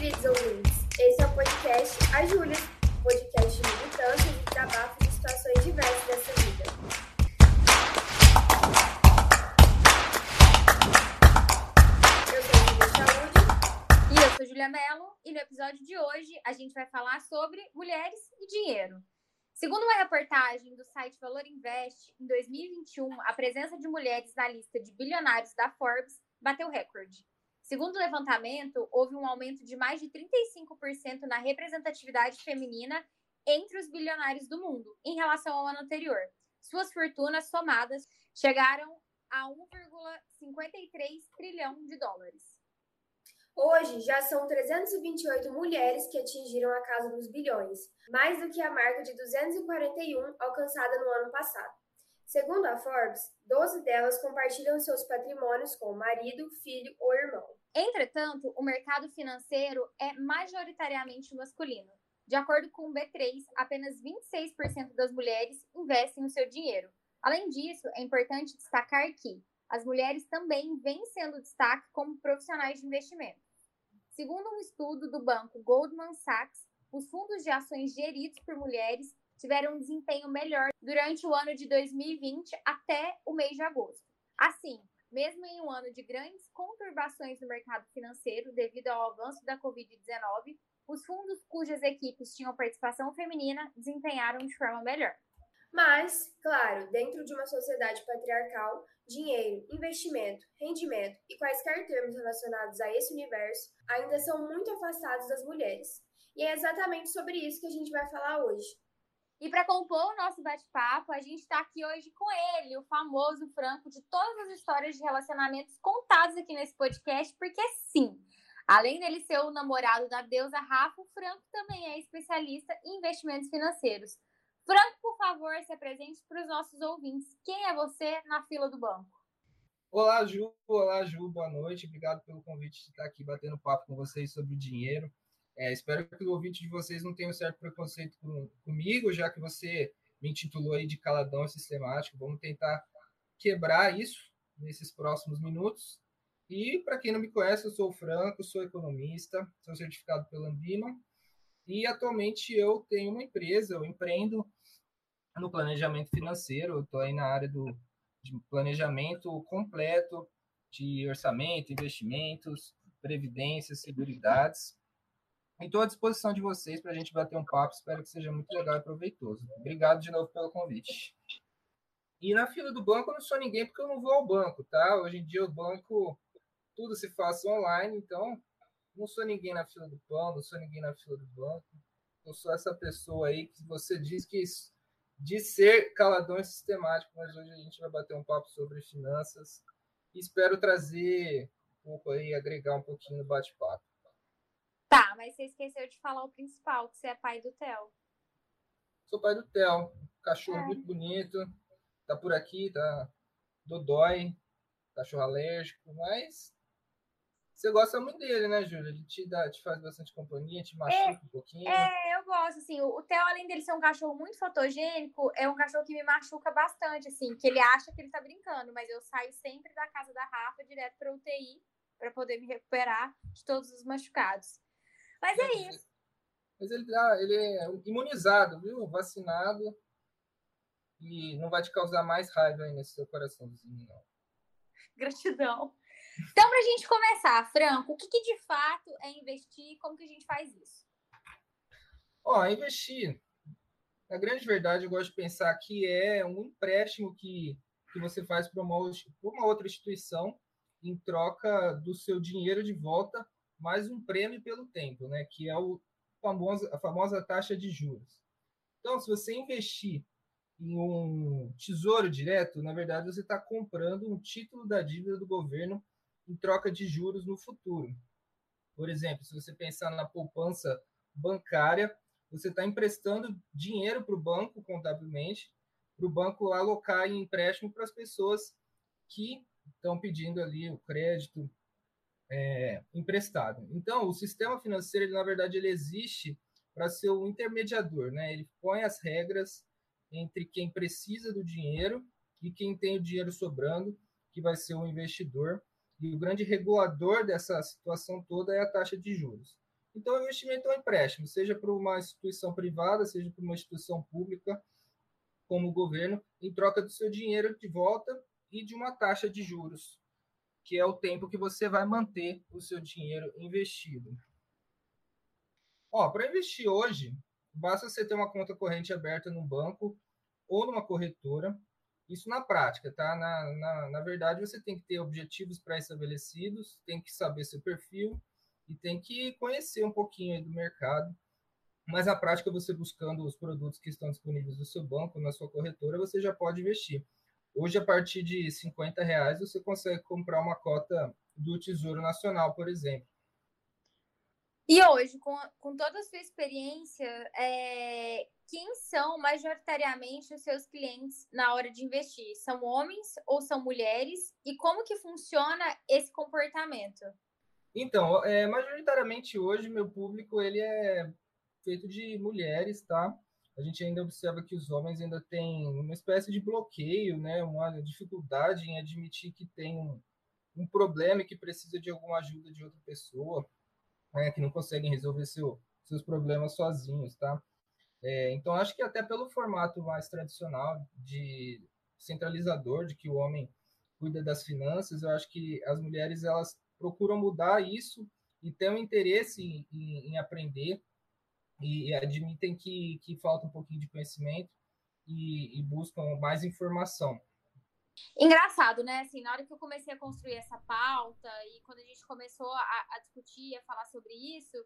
queridos ouvintes. Esse é o podcast A Júlia, podcast de militância e desabafo de situações diversas dessa vida. Eu sou a Júlia Saúde. E eu sou Julia Mello, e no episódio de hoje a gente vai falar sobre mulheres e dinheiro. Segundo uma reportagem do site Valor Invest, em 2021, a presença de mulheres na lista de bilionários da Forbes bateu recorde. Segundo o levantamento, houve um aumento de mais de 35% na representatividade feminina entre os bilionários do mundo em relação ao ano anterior. Suas fortunas somadas chegaram a 1,53 trilhão de dólares. Hoje já são 328 mulheres que atingiram a casa dos bilhões, mais do que a marca de 241 alcançada no ano passado. Segundo a Forbes, 12 delas compartilham seus patrimônios com o marido, filho ou irmão. Entretanto, o mercado financeiro é majoritariamente masculino. De acordo com o B3, apenas 26% das mulheres investem o seu dinheiro. Além disso, é importante destacar que as mulheres também vêm sendo destaque como profissionais de investimento. Segundo um estudo do banco Goldman Sachs, os fundos de ações geridos por mulheres tiveram um desempenho melhor durante o ano de 2020 até o mês de agosto. Assim, mesmo em um ano de grandes conturbações no mercado financeiro devido ao avanço da Covid-19, os fundos cujas equipes tinham participação feminina desempenharam de forma melhor. Mas, claro, dentro de uma sociedade patriarcal, dinheiro, investimento, rendimento e quaisquer termos relacionados a esse universo ainda são muito afastados das mulheres. E é exatamente sobre isso que a gente vai falar hoje. E para compor o nosso bate-papo, a gente está aqui hoje com ele, o famoso Franco, de todas as histórias de relacionamentos contadas aqui nesse podcast, porque sim, além dele ser o namorado da deusa Rafa, o Franco também é especialista em investimentos financeiros. Franco, por favor, se apresente para os nossos ouvintes. Quem é você na fila do banco? Olá, Ju. Olá, Ju. Boa noite. Obrigado pelo convite de estar aqui batendo papo com vocês sobre o dinheiro. É, espero que o ouvinte de vocês não tenha um certo preconceito com, comigo, já que você me intitulou aí de caladão sistemático. Vamos tentar quebrar isso nesses próximos minutos. E para quem não me conhece, eu sou o Franco, sou economista, sou certificado pela Ambima e atualmente eu tenho uma empresa, eu empreendo no planejamento financeiro, estou aí na área do planejamento completo de orçamento, investimentos, previdências, seguridades. Estou à disposição de vocês para a gente bater um papo. Espero que seja muito legal e proveitoso. Obrigado de novo pelo convite. E na fila do banco eu não sou ninguém porque eu não vou ao banco, tá? Hoje em dia o banco tudo se faz online, então não sou ninguém na fila do pão, não sou ninguém na fila do banco. Eu sou essa pessoa aí que você diz que de ser caladão e sistemático, mas hoje a gente vai bater um papo sobre finanças e espero trazer um pouco aí, agregar um pouquinho no bate-papo. Tá, mas você esqueceu de falar o principal, que você é pai do Theo. Sou pai do Theo, cachorro é. muito bonito, tá por aqui, tá dodói, cachorro alérgico, mas você gosta muito dele, né, Júlia? Ele te, dá, te faz bastante companhia, te machuca é, um pouquinho. É, eu gosto, assim. O Theo, além dele ser um cachorro muito fotogênico, é um cachorro que me machuca bastante, assim, que ele acha que ele tá brincando, mas eu saio sempre da casa da Rafa direto pra UTI para poder me recuperar de todos os machucados. Mas é, isso. Mas ele, tá, ele é imunizado, viu? Vacinado. E não vai te causar mais raiva aí nesse seu coraçãozinho, não. Gratidão. Então, para a gente começar, Franco, o que, que, de fato é investir? Como que a gente faz isso? Ó, investir. Na grande verdade, eu gosto de pensar que é um empréstimo que, que você faz para uma, uma outra instituição em troca do seu dinheiro de volta mais um prêmio pelo tempo, né? Que é o famoso, a famosa taxa de juros. Então, se você investir em um tesouro direto, na verdade você está comprando um título da dívida do governo em troca de juros no futuro. Por exemplo, se você pensar na poupança bancária, você está emprestando dinheiro para o banco contabilmente, para o banco alocar em empréstimo para as pessoas que estão pedindo ali o crédito é, emprestado. Então, o sistema financeiro, ele, na verdade, ele existe para ser um intermediador, né? Ele põe as regras entre quem precisa do dinheiro e quem tem o dinheiro sobrando, que vai ser o investidor. E o grande regulador dessa situação toda é a taxa de juros. Então, o investimento é um empréstimo, seja para uma instituição privada, seja para uma instituição pública, como o governo, em troca do seu dinheiro de volta e de uma taxa de juros, que é o tempo que você vai manter o seu dinheiro investido. Ó, para investir hoje, basta você ter uma conta corrente aberta no banco ou numa corretora. Isso na prática, tá? Na, na, na verdade, você tem que ter objetivos pré-estabelecidos, tem que saber seu perfil e tem que conhecer um pouquinho do mercado. Mas na prática, você buscando os produtos que estão disponíveis no seu banco, na sua corretora, você já pode investir. Hoje, a partir de 50 reais, você consegue comprar uma cota do Tesouro Nacional, por exemplo. E hoje, com, com toda a sua experiência, é, quem são majoritariamente os seus clientes na hora de investir? São homens ou são mulheres? E como que funciona esse comportamento? Então, é, majoritariamente hoje meu público ele é feito de mulheres, tá? A gente ainda observa que os homens ainda têm uma espécie de bloqueio, né? Uma dificuldade em admitir que tem um, um problema e que precisa de alguma ajuda de outra pessoa, né? Que não conseguem resolver seu, seus problemas sozinhos, tá? É, então, acho que até pelo formato mais tradicional de centralizador, de que o homem cuida das finanças, eu acho que as mulheres elas procuram mudar isso e têm um interesse em, em, em aprender e, admitem que, que falta um pouquinho de conhecimento e, e buscam mais informação. Engraçado, né? Assim, na hora que eu comecei a construir essa pauta e quando a gente começou a, a discutir, a falar sobre isso,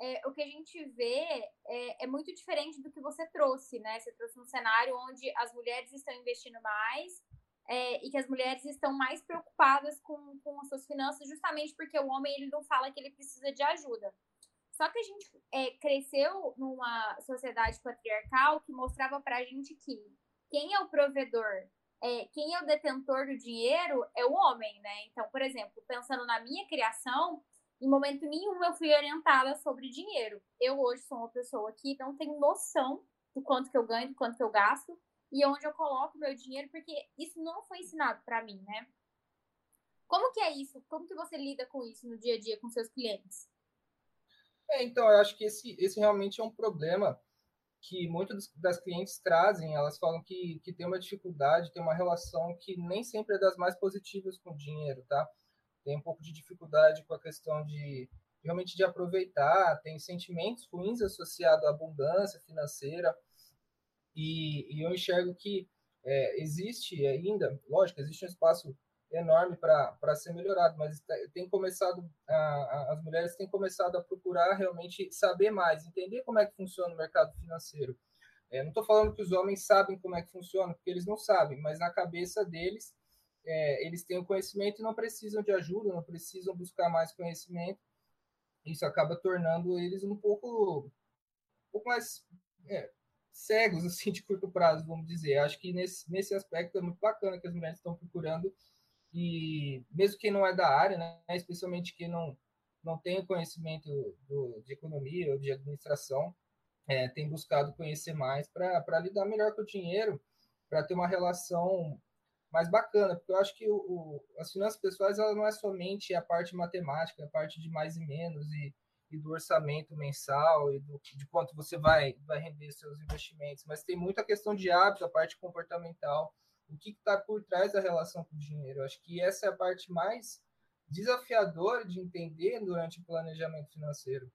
é, o que a gente vê é, é, muito diferente do que você trouxe, né? Você trouxe um cenário onde as mulheres estão investindo mais é, e que as mulheres estão mais preocupadas com, com as suas finanças, justamente porque o homem ele não fala que ele precisa de ajuda. Só que a gente é, cresceu numa sociedade patriarcal que mostrava pra gente que quem é o provedor, é, quem é o detentor do dinheiro é o homem, né? Então, por exemplo, pensando na minha criação, em momento nenhum eu fui orientada sobre dinheiro. Eu hoje sou uma pessoa que não tenho noção do quanto que eu ganho, do quanto que eu gasto e onde eu coloco meu dinheiro, porque isso não foi ensinado para mim, né? Como que é isso? Como que você lida com isso no dia a dia com seus clientes? É, então, eu acho que esse, esse realmente é um problema que muitas das clientes trazem. Elas falam que, que tem uma dificuldade, tem uma relação que nem sempre é das mais positivas com o dinheiro, tá? Tem um pouco de dificuldade com a questão de realmente de aproveitar, tem sentimentos ruins associados à abundância financeira. E, e eu enxergo que é, existe ainda, lógico, existe um espaço enorme para ser melhorado, mas tem começado a, a, as mulheres têm começado a procurar realmente saber mais, entender como é que funciona o mercado financeiro. É, não estou falando que os homens sabem como é que funciona, porque eles não sabem, mas na cabeça deles é, eles têm o conhecimento e não precisam de ajuda, não precisam buscar mais conhecimento. Isso acaba tornando eles um pouco, um pouco mais é, cegos assim de curto prazo, vamos dizer. Acho que nesse, nesse aspecto é muito bacana que as mulheres estão procurando e mesmo quem não é da área, né, especialmente quem não, não tem conhecimento do, de economia ou de administração, é, tem buscado conhecer mais para lidar melhor com o dinheiro, para ter uma relação mais bacana, porque eu acho que o, o, as finanças pessoais ela não é somente a parte matemática, a parte de mais e menos e, e do orçamento mensal e do, de quanto você vai, vai render seus investimentos, mas tem muita questão de hábito, a parte comportamental, o que está por trás da relação com o dinheiro. Eu acho que essa é a parte mais desafiadora de entender durante o planejamento financeiro.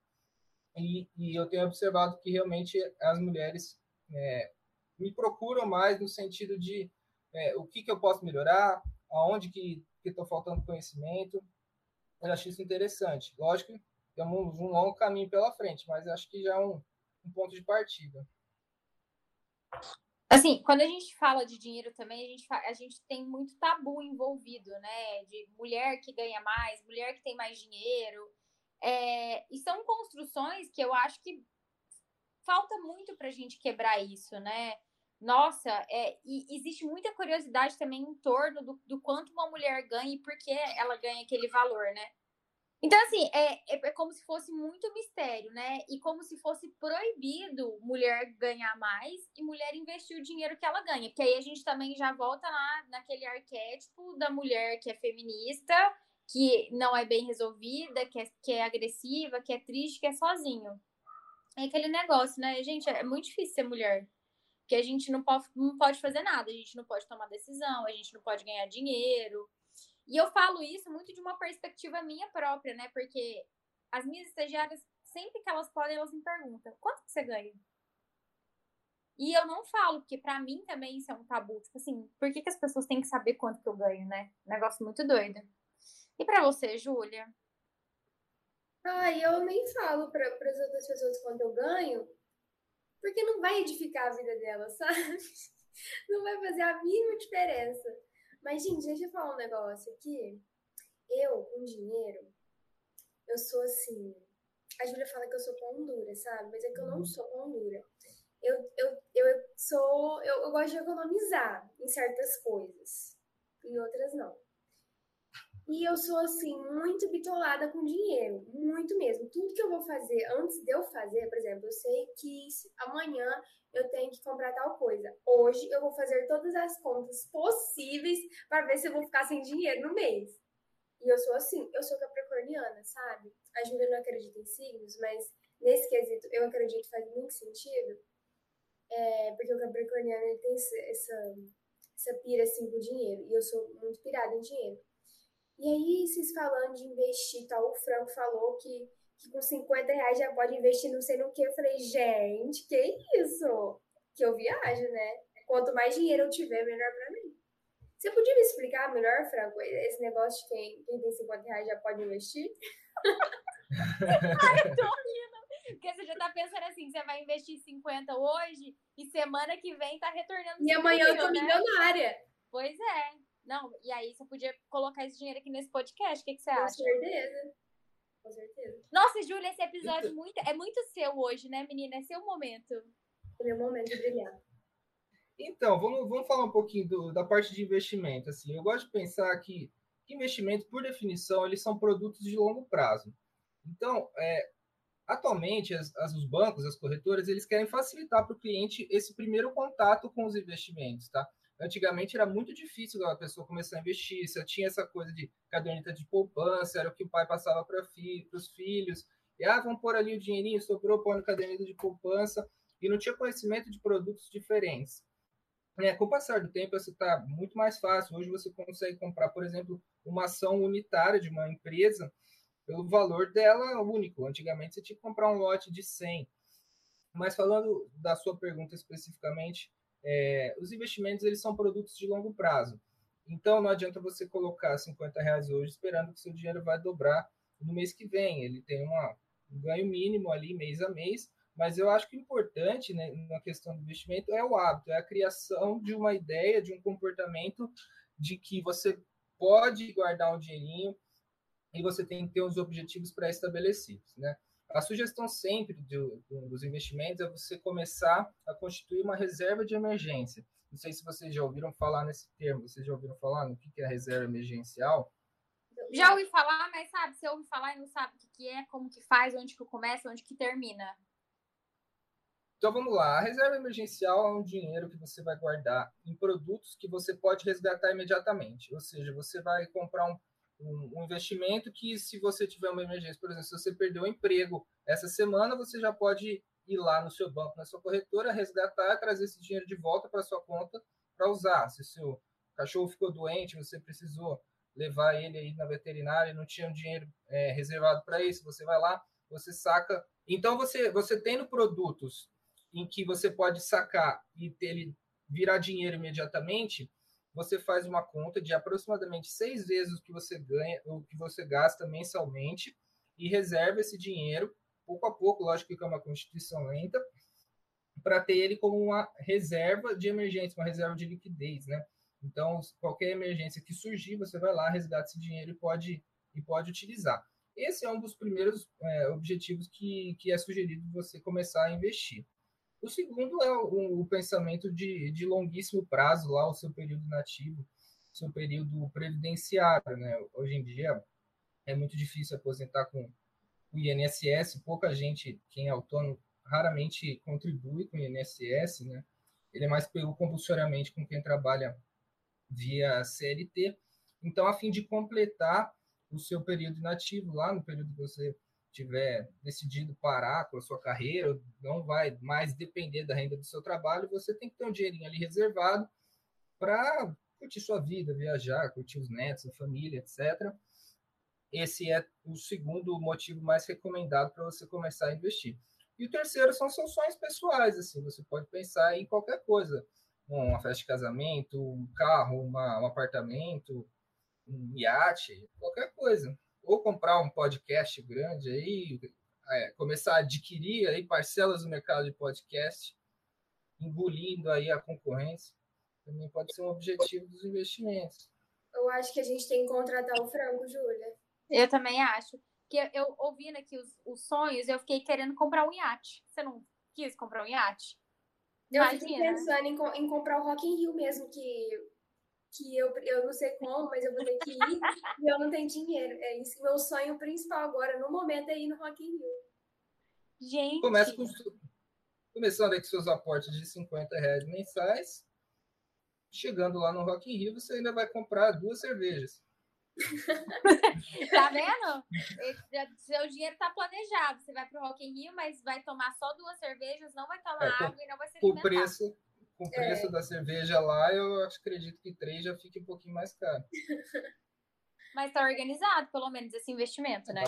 E, e eu tenho observado que realmente as mulheres é, me procuram mais no sentido de é, o que, que eu posso melhorar, aonde que estou faltando conhecimento. Eu acho isso interessante. Lógico temos um longo caminho pela frente, mas acho que já é um, um ponto de partida. Assim, quando a gente fala de dinheiro também, a gente, a gente tem muito tabu envolvido, né? De mulher que ganha mais, mulher que tem mais dinheiro. É, e são construções que eu acho que falta muito para a gente quebrar isso, né? Nossa, é, existe muita curiosidade também em torno do, do quanto uma mulher ganha e por que ela ganha aquele valor, né? Então, assim, é, é, é, como se fosse muito mistério, né? E como se fosse proibido mulher ganhar mais e mulher investir o dinheiro que ela ganha. Porque aí a gente também já volta lá naquele arquétipo da mulher que é feminista que não é bem resolvida, que é, que é agressiva, que é triste, que é sozinho. É aquele negócio, né? Gente, é muito difícil ser mulher. Porque a gente não pode, não pode fazer nada, a gente não pode tomar decisão, a gente não pode ganhar dinheiro. E eu falo isso muito de uma perspectiva minha própria, né? Porque as minhas estagiárias, sempre que elas podem, elas me perguntam: quanto que você ganha? E eu não falo, porque para mim também isso é um tabu. Tipo assim, por que, que as pessoas têm que saber quanto que eu ganho, né? Negócio muito doido. E para você, Júlia? Ah, eu nem falo para as outras pessoas quanto eu ganho, porque não vai edificar a vida delas, sabe? Não vai fazer a mínima diferença. Mas, gente, deixa eu falar um negócio aqui. Eu, com dinheiro, eu sou assim. A Júlia fala que eu sou pão dura, sabe? Mas é que eu não uhum. sou pão dura. Eu, eu, eu sou. Eu, eu gosto de economizar em certas coisas. Em outras não. E eu sou, assim, muito bitolada com dinheiro. Muito mesmo. Tudo que eu vou fazer, antes de eu fazer, por exemplo, eu sei que amanhã eu tenho que comprar tal coisa. Hoje eu vou fazer todas as contas possíveis para ver se eu vou ficar sem dinheiro no mês. E eu sou assim, eu sou capricorniana, sabe? A Júlia não acredita em signos, mas nesse quesito eu acredito faz muito sentido. É, porque o capricorniano ele tem essa, essa pira assim com dinheiro. E eu sou muito pirada em dinheiro. E aí, vocês falando de investir, tal, o Franco falou que, que com 50 reais já pode investir não sei no que. Eu falei, gente, que isso? Que eu viajo, né? Quanto mais dinheiro eu tiver, melhor pra mim. Você podia me explicar melhor, Franco, esse negócio de quem, quem tem 50 reais já pode investir? Ai, eu tô rindo. Porque você já tá pensando assim, você vai investir 50 hoje e semana que vem tá retornando. E amanhã eu tô né? milionária. Pois é. Não, e aí você podia colocar esse dinheiro aqui nesse podcast. O que, que você Com acha? Com certeza. Com certeza. Nossa, Júlia, esse episódio muito, é muito seu hoje, né, menina? É seu momento. É meu momento de brilhar. Então, vamos, vamos falar um pouquinho do, da parte de investimento. Assim, eu gosto de pensar que, que investimentos, por definição, eles são produtos de longo prazo. Então, é, atualmente, as, as, os bancos, as corretoras, eles querem facilitar para o cliente esse primeiro contato com os investimentos, tá? Antigamente era muito difícil a pessoa começar a investir, você tinha essa coisa de caderneta de poupança, era o que o pai passava para fi, os filhos, e ah, vamos pôr ali o dinheirinho, sobrou, põe na caderneta de poupança, e não tinha conhecimento de produtos diferentes. É, com o passar do tempo, isso está muito mais fácil. Hoje você consegue comprar, por exemplo, uma ação unitária de uma empresa pelo valor dela único. Antigamente você tinha que comprar um lote de 100. Mas falando da sua pergunta especificamente, é, os investimentos eles são produtos de longo prazo. Então não adianta você colocar 50 reais hoje esperando que seu dinheiro vai dobrar no mês que vem. Ele tem uma, um ganho mínimo ali mês a mês, mas eu acho que o importante né, na questão do investimento é o hábito, é a criação de uma ideia, de um comportamento de que você pode guardar um dinheirinho e você tem que ter os objetivos pré-estabelecidos, né? A sugestão sempre do, do, dos investimentos é você começar a constituir uma reserva de emergência. Não sei se vocês já ouviram falar nesse termo, vocês já ouviram falar no que é reserva emergencial? Já ouvi falar, mas sabe, você ouve falar e não sabe o que é, como que faz, onde que começa, onde que termina. Então vamos lá, a reserva emergencial é um dinheiro que você vai guardar em produtos que você pode resgatar imediatamente. Ou seja, você vai comprar um um, um, investimento que, se você tiver uma emergência, por exemplo, se você perdeu o emprego essa semana, você já pode ir lá no seu banco, na sua corretora, resgatar, trazer esse dinheiro de volta para sua conta para usar. Se seu cachorro ficou doente, você precisou levar ele aí na veterinária e não tinha um dinheiro é, reservado para isso, você vai lá, você saca. Então, você, você tendo produtos em que você pode sacar e ter ele virar dinheiro imediatamente, você faz uma conta de aproximadamente seis vezes o que você ganha, o que você gasta mensalmente e reserva esse dinheiro pouco a pouco, lógico que é uma constituição lenta, para ter ele como uma reserva de emergência, uma reserva de liquidez, né? Então, qualquer emergência que surgir, você vai lá, resgata esse dinheiro e pode, e pode utilizar. Esse é um dos primeiros é, objetivos que, que é sugerido você começar a investir. O segundo é o, o pensamento de, de, longuíssimo prazo, lá, o seu período nativo, seu período previdenciário. Né? Hoje em dia é muito difícil aposentar com o INSS, pouca gente, quem é autônomo, raramente contribui com o INSS, né? ele é mais pego compulsoriamente com quem trabalha via CLT. Então, a fim de completar o seu período inativo, lá no período que você tiver decidido parar com a sua carreira, não vai mais depender da renda do seu trabalho, você tem que ter um dinheirinho ali reservado para curtir sua vida, viajar, curtir os netos, a família, etc. Esse é o segundo motivo mais recomendado para você começar a investir. E o terceiro são seus sonhos pessoais, assim, você pode pensar em qualquer coisa, uma festa de casamento, um carro, uma, um apartamento, um iate, qualquer coisa. Ou comprar um podcast grande aí, é, começar a adquirir aí parcelas do mercado de podcast, engolindo aí a concorrência. Também pode ser um objetivo dos investimentos. Eu acho que a gente tem que contratar o Franco, Júlia. Eu também acho. Que eu, eu ouvindo aqui os, os sonhos, eu fiquei querendo comprar um iate. Você não quis comprar um iate? Eu fiquei pensando em, em, comprar o Rock in Rio mesmo, que, que eu, eu não sei como, mas eu vou ter que ir e eu não tenho dinheiro. É isso. Meu sonho principal agora, no momento, é ir no Rock in Rio. Gente. Começa com, começando aí com seus aportes de 50 reais mensais. Chegando lá no Rock in Rio, você ainda vai comprar duas cervejas. tá vendo? Seu dinheiro tá planejado. Você vai pro Rock in Rio, mas vai tomar só duas cervejas, não vai tomar é, água e não vai ser o preço Com o preço é. da cerveja lá, eu acredito que três já fique um pouquinho mais caro. Mas tá organizado, pelo menos, esse investimento, né?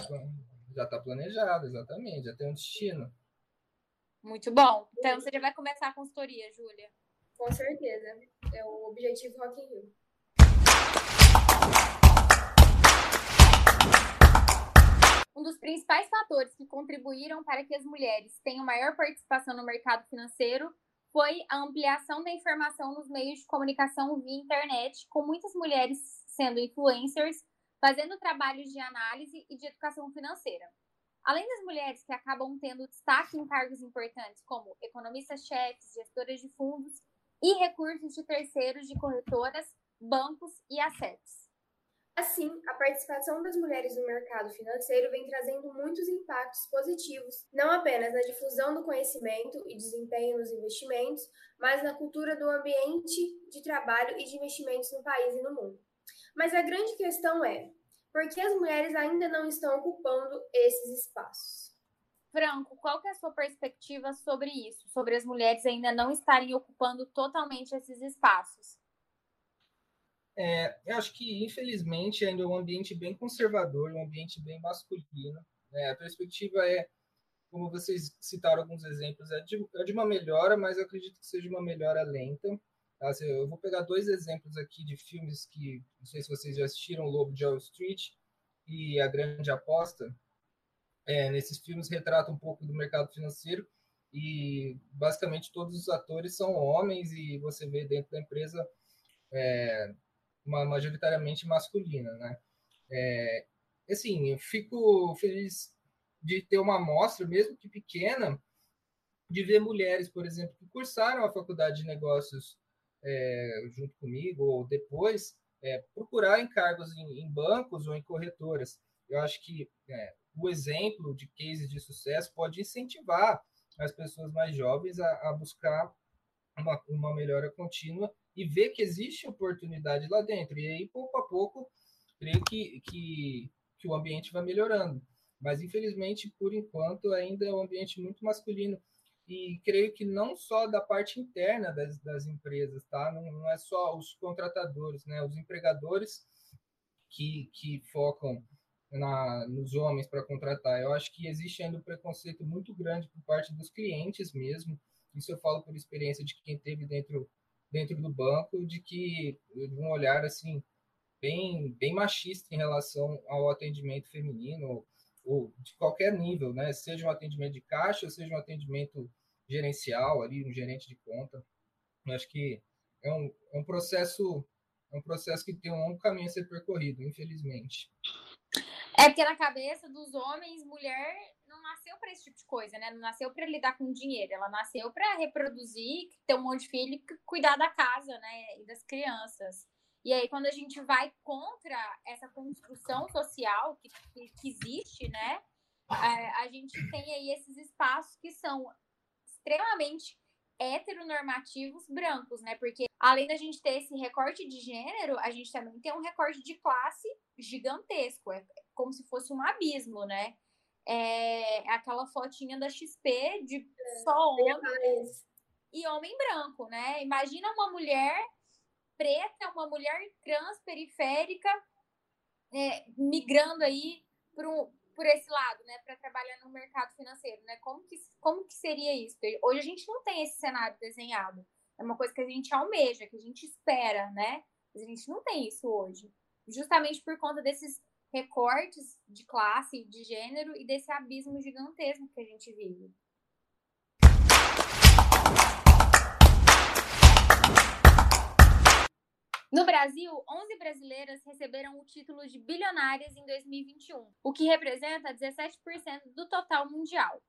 Já tá planejado, exatamente. Já tem um destino. Muito bom. Então você já vai começar a consultoria, Júlia. Com certeza. É o objetivo Rock in Rio. Um dos principais fatores que contribuíram para que as mulheres tenham maior participação no mercado financeiro foi a ampliação da informação nos meios de comunicação via internet, com muitas mulheres sendo influencers, fazendo trabalhos de análise e de educação financeira. Além das mulheres que acabam tendo destaque em cargos importantes como economistas-chefes, gestoras de fundos e recursos de terceiros de corretoras, bancos e assets. Assim, a participação das mulheres no mercado financeiro vem trazendo muitos impactos positivos, não apenas na difusão do conhecimento e desempenho nos investimentos, mas na cultura do ambiente de trabalho e de investimentos no país e no mundo. Mas a grande questão é: por que as mulheres ainda não estão ocupando esses espaços? Franco, qual é a sua perspectiva sobre isso, sobre as mulheres ainda não estarem ocupando totalmente esses espaços? É, eu acho que, infelizmente, ainda é um ambiente bem conservador, um ambiente bem masculino. Né? A perspectiva é, como vocês citaram alguns exemplos, é de, é de uma melhora, mas eu acredito que seja uma melhora lenta. Tá? Eu vou pegar dois exemplos aqui de filmes que, não sei se vocês já assistiram, Lobo de Wall Street e A Grande Aposta. É, nesses filmes retratam um pouco do mercado financeiro e basicamente todos os atores são homens e você vê dentro da empresa é, majoritariamente masculina, né? É, assim, eu fico feliz de ter uma amostra, mesmo que pequena, de ver mulheres, por exemplo, que cursaram a faculdade de negócios é, junto comigo ou depois, é, procurar encargos em, em, bancos ou em corretoras. Eu acho que é, o exemplo de cases de sucesso pode incentivar as pessoas mais jovens a, a buscar uma, uma melhora contínua e ver que existe oportunidade lá dentro. E aí, pouco a pouco, creio que, que, que o ambiente vai melhorando. Mas, infelizmente, por enquanto, ainda é um ambiente muito masculino. E creio que não só da parte interna das, das empresas, tá? Não, não é só os contratadores, né? Os empregadores que, que focam na, nos homens para contratar. Eu acho que existe ainda um preconceito muito grande por parte dos clientes mesmo. Isso eu falo por experiência de quem teve dentro dentro do banco de que de um olhar assim bem bem machista em relação ao atendimento feminino ou de qualquer nível, né? Seja um atendimento de caixa, seja um atendimento gerencial ali, um gerente de conta. Eu acho que é um, é um processo é um processo que tem um longo caminho a ser percorrido, infelizmente. É porque na cabeça dos homens, mulher nasceu para esse tipo de coisa, né? Não nasceu para lidar com dinheiro, ela nasceu para reproduzir, ter um monte de filho e cuidar da casa, né? E das crianças. E aí, quando a gente vai contra essa construção social que, que, que existe, né? É, a gente tem aí esses espaços que são extremamente heteronormativos brancos, né? Porque além da gente ter esse recorte de gênero, a gente também tem um recorte de classe gigantesco, é como se fosse um abismo, né? É aquela fotinha da XP de é, só homem e homem branco, né? Imagina uma mulher preta, uma mulher trans periférica é, migrando aí um, por esse lado, né, para trabalhar no mercado financeiro, né? Como que, como que seria isso? Hoje a gente não tem esse cenário desenhado. É uma coisa que a gente almeja, que a gente espera, né? Mas a gente não tem isso hoje. Justamente por conta desses recortes de classe, de gênero e desse abismo gigantesco que a gente vive. No Brasil, 11 brasileiras receberam o título de bilionárias em 2021, o que representa 17% do total mundial.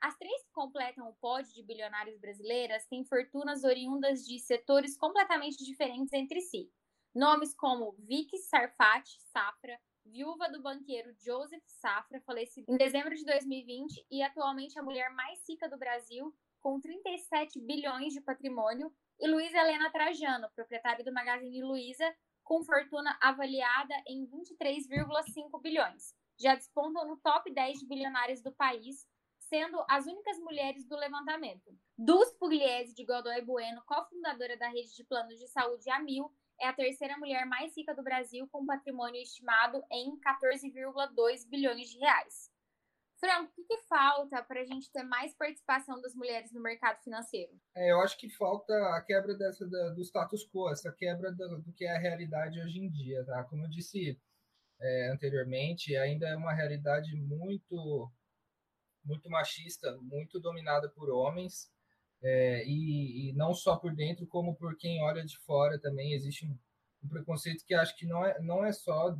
As três que completam o pódio de bilionárias brasileiras têm fortunas oriundas de setores completamente diferentes entre si. Nomes como Vicky Sarfati Safra, viúva do banqueiro Joseph Safra, falecido em dezembro de 2020 e atualmente a mulher mais rica do Brasil, com 37 bilhões de patrimônio, e Luísa Helena Trajano, proprietária do Magazine Luiza, com fortuna avaliada em 23,5 bilhões. Já despontam no top 10 de bilionários do país, sendo as únicas mulheres do levantamento. Dulce Pugliese de Godoy Bueno, cofundadora da rede de planos de saúde Amil, é a terceira mulher mais rica do Brasil, com patrimônio estimado em 14,2 bilhões de reais. Franco, o que, que falta para a gente ter mais participação das mulheres no mercado financeiro? É, eu acho que falta a quebra dessa, da, do status quo, essa quebra do, do, que é a realidade hoje em dia. Tá? Como eu disse é, anteriormente, ainda é uma realidade muito, muito machista, muito dominada por homens, é, e, e, não só por dentro, como por quem olha de fora também. Existe um, um preconceito que acho que não é, não é só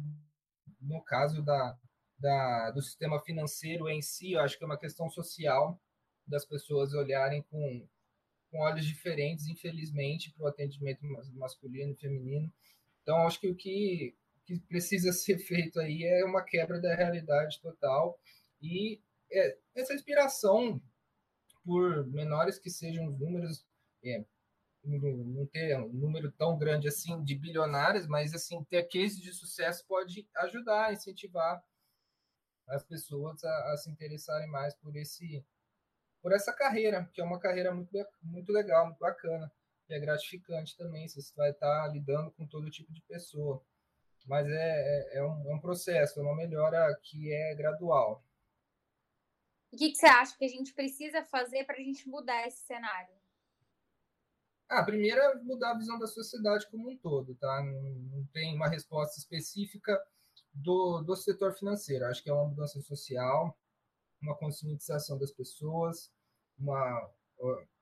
no caso da, da, do sistema financeiro em si, eu acho que é uma questão social das pessoas olharem com, com olhos diferentes, infelizmente, para o atendimento masculino e feminino. Então, acho que o que, que precisa ser feito aí é uma quebra da realidade total e é, essa inspiração por menores que sejam os números, é, não ter um número tão grande assim de bilionários, mas assim ter cases de sucesso pode ajudar, incentivar as pessoas a, a, se interessarem mais por esse por essa carreira, que é uma carreira muito, muito legal, muito bacana, e é gratificante também, você vai estar lidando com todo tipo de pessoa. Mas é, é, é, um, é um processo, é uma melhora que é gradual. Que, que você acha que a gente precisa fazer para a gente mudar esse cenário? Ah, primeiro é mudar a visão da sociedade como um todo, tá? Não, não tem uma resposta específica do, do setor financeiro. Acho que é uma mudança social, uma conscientização das pessoas, uma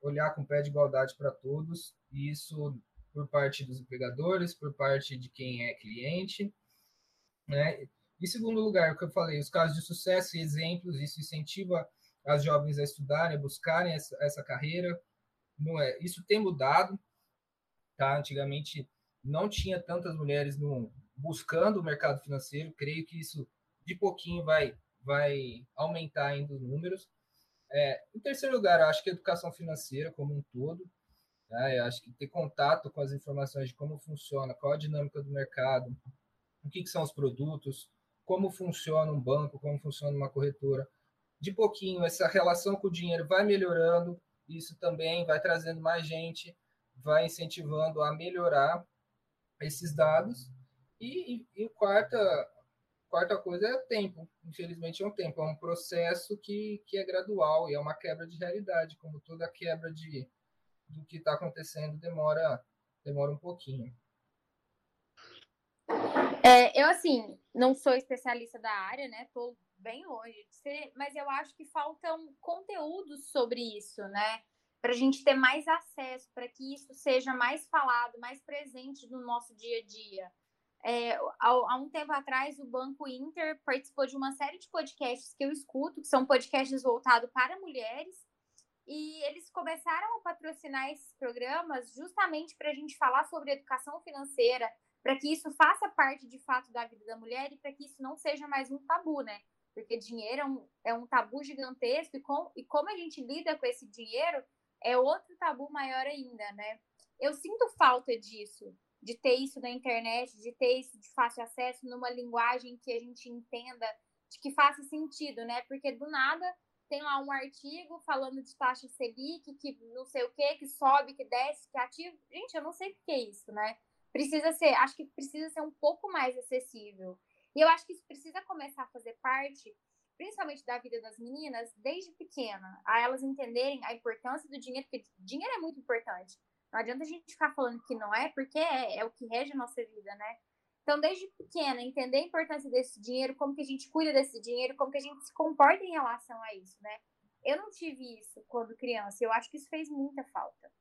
olhar com pé de igualdade para todos, e isso por parte dos empregadores, por parte de quem é cliente, né? Em segundo lugar, o que eu falei, os casos de sucesso e exemplos, isso incentiva as jovens a estudarem, a buscarem essa, essa carreira. Não é, isso tem mudado, tá? Antigamente não tinha tantas mulheres no, buscando o mercado financeiro. Creio que isso de pouquinho vai, vai aumentar ainda os números. É, em terceiro lugar, acho que a educação financeira como um todo. Né? acho que ter contato com as informações de como funciona, qual a dinâmica do mercado, o que, que são os produtos, como funciona um banco, como funciona uma corretora. De pouquinho, essa relação com o dinheiro vai melhorando, isso também vai trazendo mais gente, vai incentivando a melhorar esses dados e, e, e quarta, quarta coisa é tempo. Infelizmente é um tempo, é um processo que, que é gradual e é uma quebra de realidade, como toda quebra de, do que está acontecendo demora, demora um pouquinho. É, eu, assim, não sou especialista da área, né? Estou bem longe de ser, mas eu acho que faltam conteúdos sobre isso, né? Para a gente ter mais acesso, para que isso seja mais falado, mais presente no nosso dia a dia. É, há, um tempo atrás, o Banco Inter participou de uma série de podcasts que eu escuto, que são podcasts voltados para mulheres, e eles começaram a patrocinar esses programas justamente para a gente falar sobre educação financeira, para que isso faça parte de fato da vida da mulher e para que isso não seja mais um tabu, né? Porque dinheiro é um, é um tabu gigantesco e, com, e como a gente lida com esse dinheiro é outro tabu maior ainda, né? Eu sinto falta disso de ter isso na internet, de ter isso de fácil acesso numa linguagem que a gente entenda, de que faça sentido, né? Porque do nada tem lá um artigo falando de taxa Selic, que não sei o que, que sobe, que desce, que ativa. Gente, eu não sei o que é isso, né? Precisa ser, acho que precisa ser um pouco mais acessível. E eu acho que isso precisa começar a fazer parte, principalmente da vida das meninas, desde pequena, a elas entenderem a importância do dinheiro, porque dinheiro é muito importante. Não adianta a gente ficar falando que não é, porque é, é o que rege a nossa vida, né? Então, desde pequena, entender a importância desse dinheiro, como que a gente cuida desse dinheiro, como que a gente se comporta em relação a isso, né? Eu não tive isso quando criança, eu acho que isso fez muita falta.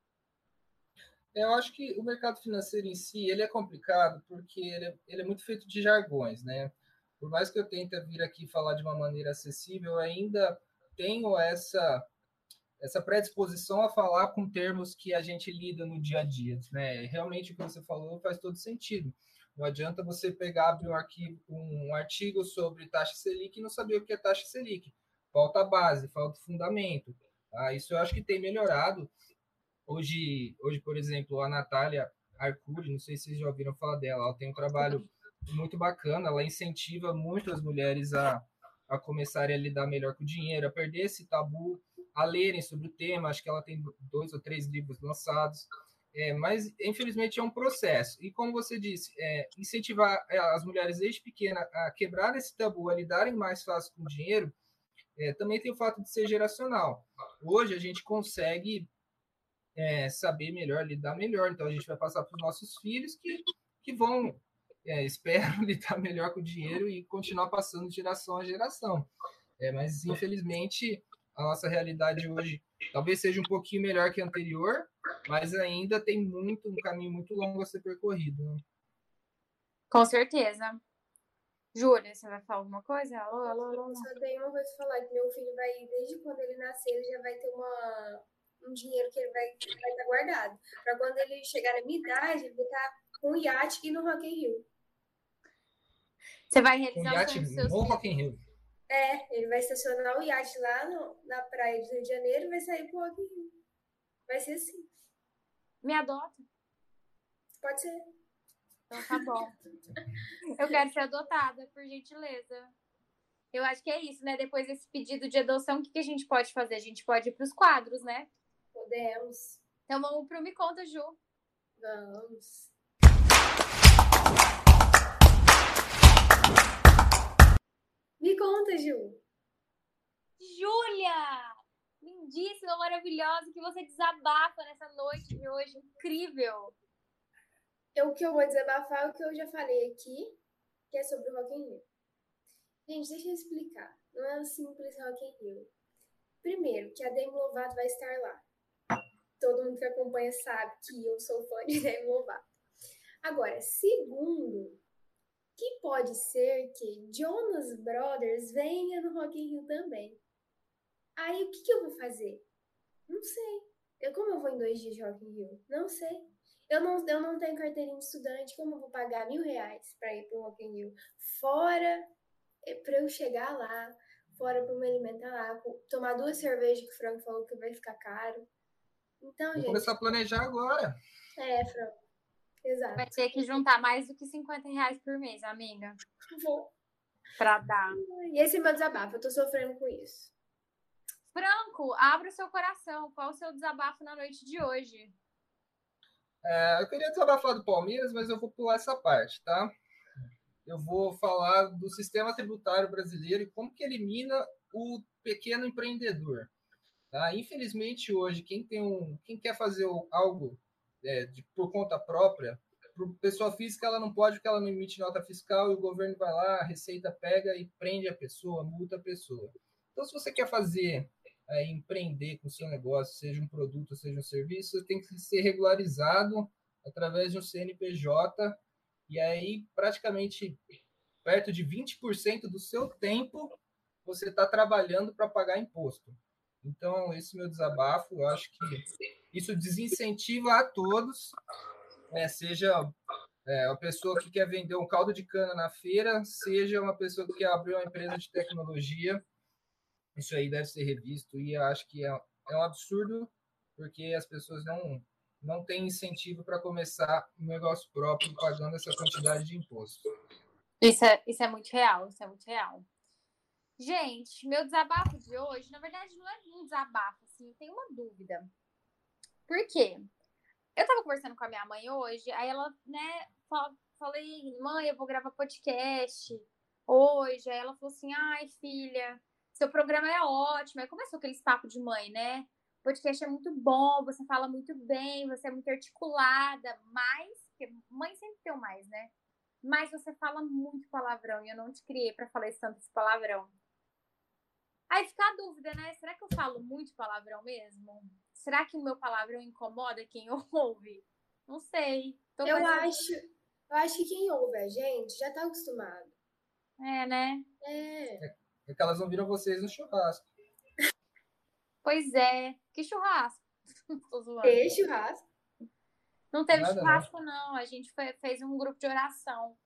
Eu acho que o mercado financeiro em si, ele é complicado porque ele é, ele é muito feito de jargões, né? Por mais que eu tente vir aqui falar de uma maneira acessível, eu ainda tenho essa essa predisposição a falar com termos que a gente lida no dia a dia, né? Realmente o que você falou faz todo sentido. Não adianta você pegar, abrir um, arquivo, um artigo sobre taxa Selic e não saber o que é taxa Selic. Falta base, falta fundamento. Tá? Isso eu acho que tem melhorado. Hoje, hoje por exemplo, a Natália Arcuri, não sei se vocês já ouviram falar dela, ela tem um trabalho muito bacana, ela incentiva muito as mulheres a, a começarem a lidar melhor com o dinheiro, a perder esse tabu, a lerem sobre o tema. Acho que ela tem dois ou três livros lançados. É, mas, infelizmente, é um processo. E, como você disse, é, incentivar é, as mulheres desde pequena a quebrar esse tabu, a lidarem mais fácil com o dinheiro, é, também tem o fato de ser geracional. Hoje, a gente consegue é, saber melhor, lidar melhor. Então, a gente vai passar para os nossos filhos que, que vão, é, espero, lidar melhor com o dinheiro e continuar passando de geração a geração. mas, infelizmente, a nossa realidade hoje talvez seja um pouquinho melhor que a anterior, mas ainda tem muito um caminho muito longo a ser percorrido. Né? Com certeza. Júlia, você vai falar alguma coisa? Alô, alô, alô. Só tenho uma coisa pra falar, que meu filho vai, desde quando ele nascer, ele já vai ter uma, um dinheiro que ele vai, vai estar guardado. Para quando ele chegar na minha idade, ele vai estar com um iate aqui no Rock in Rio. Você vai realizar um iate no Rock in Rio. É, ele vai estacionar o iate lá no, na praia do Rio de Janeiro e vai sair pro Rock in Rio. Vai ser assim. Me adota. Pode ser. Então tá bom. Eu quero ser adotada, por gentileza. Eu acho que é isso, né? Depois desse pedido de adoção, o que, que a gente pode fazer? A gente pode ir para os quadros, né? Podemos. Então vamos pro Me Conta, Ju. Vamos. Me conta, Ju. Júlia! lindíssima, maravilhosa, que você desabafa nessa noite de hoje. Incrível! O que eu vou desabafar é o que eu já falei aqui, que é sobre o Rock in Rio. Gente, deixa eu explicar. Não é um simples Rock in Rio. Primeiro, que a Demi Lovato vai estar lá. Todo mundo que acompanha sabe que eu sou fã de Demi Lovato. Agora, segundo, que pode ser que Jonas Brothers venha no Rock in Rio também. Aí o que, que eu vou fazer? Não sei. Eu, como eu vou em dois dias de Rock in Rio? Não sei. Eu não, eu não tenho carteirinha de estudante, como eu vou pagar mil reais para ir para o Rock in Rio? Fora é, para eu chegar lá, fora para me alimentar lá, tomar duas cervejas que o Franco falou que vai ficar caro. Então, vou gente. começar a planejar agora. É, Franco. Exato. Vai ter que juntar mais do que 50 reais por mês, amiga. Vou. Pra dar. E esse é meu desabafo, eu tô sofrendo com isso. Franco, abra o seu coração. Qual o seu desabafo na noite de hoje? É, eu queria desabafar do Palmeiras, mas eu vou pular essa parte, tá? Eu vou falar do sistema tributário brasileiro e como que elimina o pequeno empreendedor. Tá? Infelizmente, hoje, quem, tem um, quem quer fazer algo é, de, por conta própria, para pessoa física, ela não pode porque ela não emite nota fiscal e o governo vai lá, a Receita pega e prende a pessoa, multa a pessoa. Então, se você quer fazer é, empreender com o seu negócio, seja um produto, seja um serviço, tem que ser regularizado através de um CNPJ, e aí praticamente perto de 20% do seu tempo você está trabalhando para pagar imposto. Então, esse meu desabafo, eu acho que isso desincentiva a todos, né, seja é, pessoa que quer vender um caldo de cana na feira, seja uma pessoa que quer abrir uma empresa de tecnologia, isso aí deve ser revisto e eu acho que é, é um absurdo porque as pessoas não não tem incentivo para começar um negócio próprio pagando essa quantidade de imposto. Isso é, isso é muito real, isso é muito real. Gente, meu desabafo de hoje, na verdade, não é um desabafo, assim, tem uma dúvida. Por quê? Eu tava conversando com a minha mãe hoje, aí ela, né, falei, mãe, eu vou gravar podcast hoje. Aí ela falou assim: ai, filha, seu programa é ótimo. Aí começou aquele papo de mãe, né? O podcast é muito bom, você fala muito bem, você é muito articulada, mas, porque mãe sempre tem o mais, né? Mas você fala muito palavrão e eu não te criei para falar esse tanto esse palavrão. Aí fica a dúvida, né? Será que eu falo muito palavrão mesmo? Será que o meu palavrão incomoda quem ouve? Não sei. Tô eu fazendo... acho, eu acho que quem ouve a gente já tá acostumado. É, né? É. É que elas não viram vocês no churrasco. Pois é. Que churrasco? Tô zoando. Que churrasco? Não teve Nada, churrasco, não. não. A gente foi, fez um grupo de oração.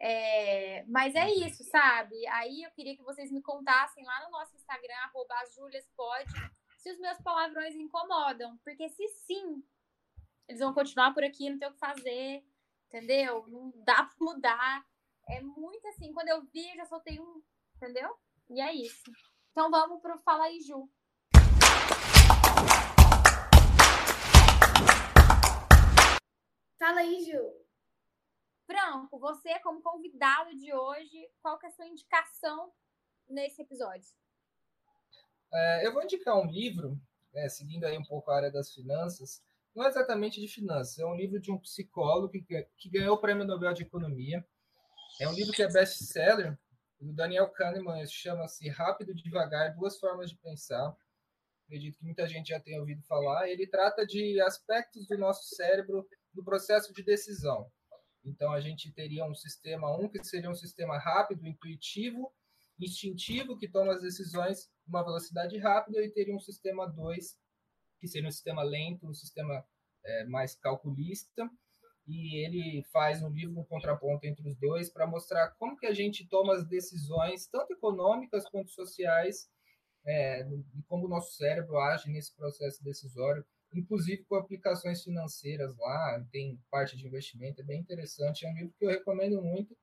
É, mas é isso, sabe? Aí eu queria que vocês me contassem lá no nosso Instagram, arroba juliaspod, se os meus palavrões incomodam. Porque se sim, eles vão continuar por aqui, não tem o que fazer, entendeu? Não dá pra mudar. É muito assim, quando eu vi, eu já soltei um, entendeu? E é isso. Então vamos pro Fala aí, Ju. Fala aí, Ju. Franco, você como convidado de hoje, qual que é a sua indicação nesse episódio? É, eu vou indicar um livro, né, seguindo aí um pouco a área das finanças, não exatamente de finanças, é um livro de um psicólogo que, que ganhou o Prêmio Nobel de Economia. É um livro que é best-seller, o Daniel Kahneman chama-se Rápido Devagar, Duas Formas de Pensar. Acredito que muita gente já tenha ouvido falar. Ele trata de aspectos do nosso cérebro no processo de decisão. Então, a gente teria um sistema 1, um, que seria um sistema rápido, intuitivo, instintivo, que toma as decisões uma velocidade rápida, e teria um sistema 2, que seria um sistema lento, um sistema é, mais calculista, e ele faz um livro um contraponto entre os dois para mostrar como que a gente toma as decisões, tanto econômicas quanto sociais, é, e como o nosso cérebro age nesse processo decisório, inclusive com aplicações financeiras lá, tem parte de investimento, é bem interessante, é um livro que eu recomendo muito.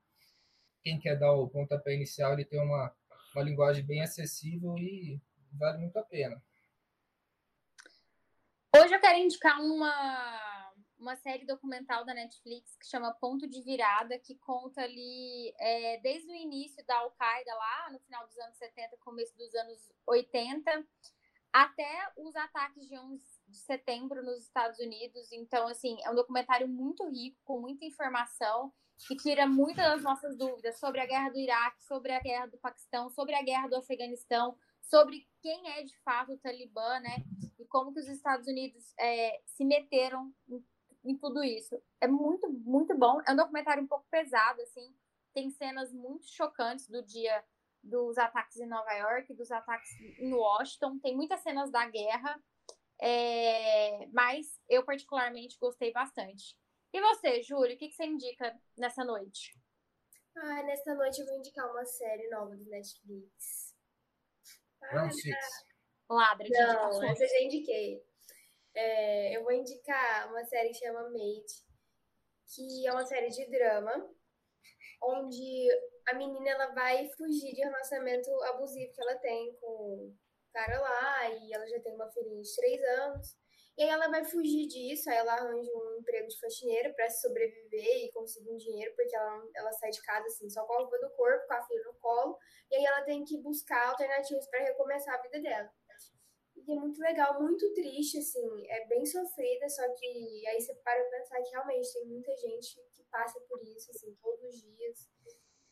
Quem quer dar o pontapé inicial, ele tem uma, uma linguagem bem acessível e vale muito a pena. Hoje eu quero indicar uma, uma série documental da Netflix que chama Ponto de Virada, que conta ali é, desde o início da Al-Qaeda lá, no final dos anos 70, começo dos anos 80, até os ataques de 11 de setembro nos Estados Unidos. Então, assim, é um documentário muito rico, com muita informação, que tira muitas das nossas dúvidas sobre a guerra do Iraque, sobre a guerra do Paquistão, sobre a guerra do Afeganistão, sobre quem é de fato o Talibã, né? E como que os Estados Unidos é, se meteram em, em, tudo isso. É muito, muito bom. É um documentário um pouco pesado, assim. Tem cenas muito chocantes do dia dos ataques em Nova York, dos ataques em Washington. Tem muitas cenas da guerra. É, mas eu particularmente gostei bastante. E você, Júlio, o que, que você indica nessa noite? Ah, nessa noite eu vou indicar uma série nova do Netflix. Six. Ladra de Não, essa eu já indiquei. É, eu vou indicar uma série que chama Mate, que é uma série de drama, onde a menina ela vai fugir de relacionamento abusivo que ela tem com cara lá, e ela já tem uma filhinha de três anos. E aí ela vai fugir disso, aí ela arranja um emprego de faxineira para sobreviver e conseguir um dinheiro, porque ela, ela sai de casa assim, só com a roupa do corpo, com a filha no colo, e aí ela tem que buscar alternativas para recomeçar a vida dela. E é muito legal, muito triste, assim, é bem sofrida, só que aí você para pra pensar que realmente tem muita gente que passa por isso, assim, todos os dias.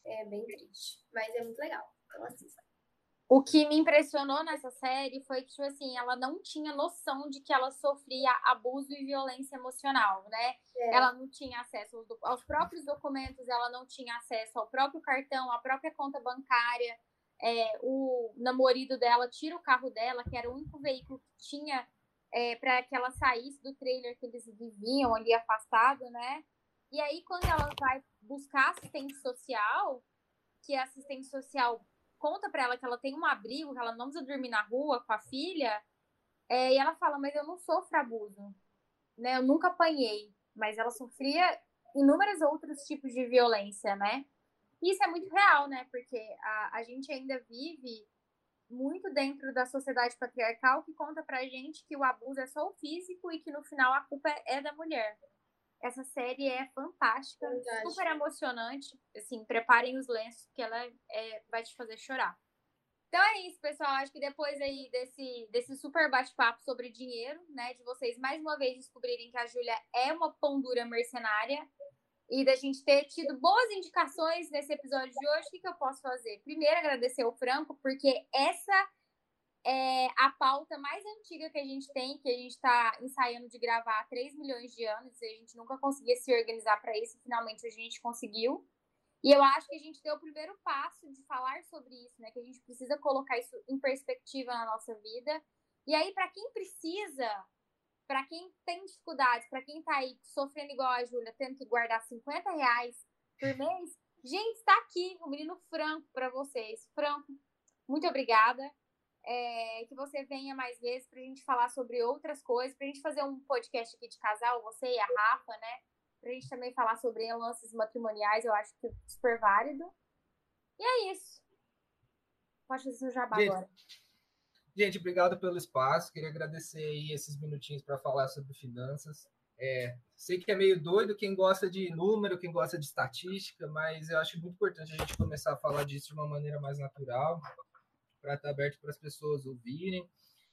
É bem triste, mas é muito legal. Então assista. O que me impressionou nessa série foi que, tipo assim, ela não tinha noção de que ela sofria abuso e violência emocional, né? É. Ela não tinha acesso aos, próprios documentos, ela não tinha acesso ao próprio cartão, à própria conta bancária. É, o namorado dela tira o carro dela, que era o único veículo que tinha é, para que ela saísse do trailer que eles viviam ali afastado, né? E aí, quando ela vai buscar assistente social, que a assistente social conta para ela que ela tem um abrigo, que ela não precisa dormir na rua com a filha, é, e ela fala, mas eu não sofro abuso. né? Eu nunca apanhei, mas ela sofria inúmeros outros tipos de violência, né? E isso é muito real, né? Porque a, a gente ainda vive muito dentro da sociedade patriarcal que conta pra gente que o abuso é só o físico e que no final a culpa é da mulher. Essa série é fantástica, Verdade. super emocionante. Assim, preparem os lenços, que ela é, vai te fazer chorar. Então é isso, pessoal. Acho que depois aí desse, desse super bate-papo sobre dinheiro, né? De vocês mais uma vez descobrirem que a Júlia é uma pão dura mercenária e da gente ter tido boas indicações nesse episódio de hoje, o que, que eu posso fazer? Primeiro, agradecer o Franco, porque essa é a pauta mais antiga que a gente tem, que a gente está ensaiando de gravar há 3 milhões de anos, e a gente nunca conseguia se organizar para isso, finalmente a gente conseguiu. E eu acho que a gente deu o primeiro passo de falar sobre isso, né? Que a gente precisa colocar isso em perspectiva na nossa vida. E aí, para quem precisa, para quem tem dificuldades, para quem tá aí sofrendo igual a Júlia, tendo que guardar 50 reais por mês, gente, está aqui o menino Franco para vocês. Franco, muito obrigada. É, que você venha mais vezes para a gente falar sobre outras coisas, para a gente fazer um podcast aqui de casal, você e a Rafa, né? Pra gente também falar sobre lances matrimoniais, eu acho que é super válido. E é isso. Pode fazer seu jabá gente, agora. Gente, obrigado pelo espaço. Queria agradecer aí esses minutinhos para falar sobre finanças. É, sei que é meio doido quem gosta de número, quem gosta de estatística, mas eu acho muito importante a gente começar a falar disso de uma maneira mais natural, para estar aberto para as pessoas ouvirem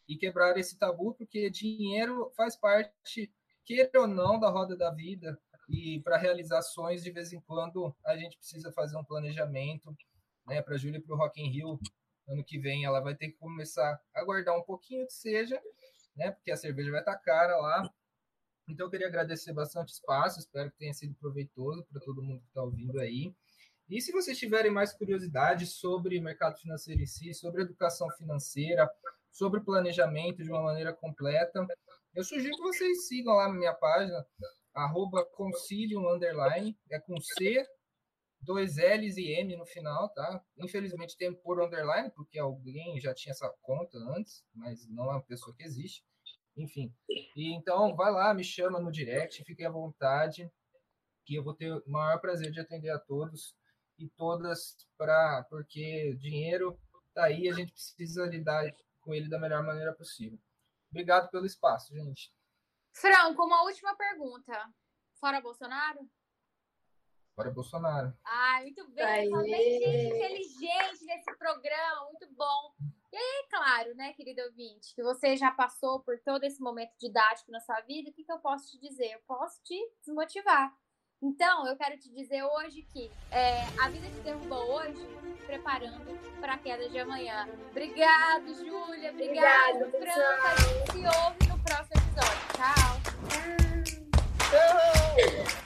e quebrar esse tabu, porque dinheiro faz parte, queira ou não, da roda da vida. E para realizações, de vez em quando, a gente precisa fazer um planejamento, né? Para a Júlia para o Rock in Rio, ano que vem, ela vai ter que começar a guardar um pouquinho que seja, né? Porque a cerveja vai estar tá cara lá. Então, eu queria agradecer bastante espaço, espero que tenha sido proveitoso para todo mundo que está ouvindo aí. E se vocês tiverem mais curiosidade sobre mercado financeiro em si, sobre educação financeira, sobre planejamento de uma maneira completa, eu sugiro que vocês sigam lá na minha página, arroba concilium underline, é com C, dois L's e M no final, tá? Infelizmente tem por underline, porque alguém já tinha essa conta antes, mas não é uma pessoa que existe. Enfim. E então vai lá, me chama no direct, fique à vontade, que eu vou ter o maior prazer de atender a todos e todas para porque dinheiro tá aí, a gente precisa lidar com ele da melhor maneira possível. Obrigado pelo espaço, gente. Franco, uma última pergunta. Fora Bolsonaro? Fora Bolsonaro. Ah, muito bem. Também gente inteligente nesse programa, muito bom. E aí, claro, né, querido ouvinte, que você já passou por todo esse momento didático na sua vida, o que, que eu posso te dizer? Eu posso te desmotivar. Então, eu quero te dizer hoje que é, a vida te derrubou hoje, preparando para a queda de amanhã. Obrigado, Júlia. Obrigado, Obrigado Franca. A gente se ouve no próximo episódio. Tchau. Tchau.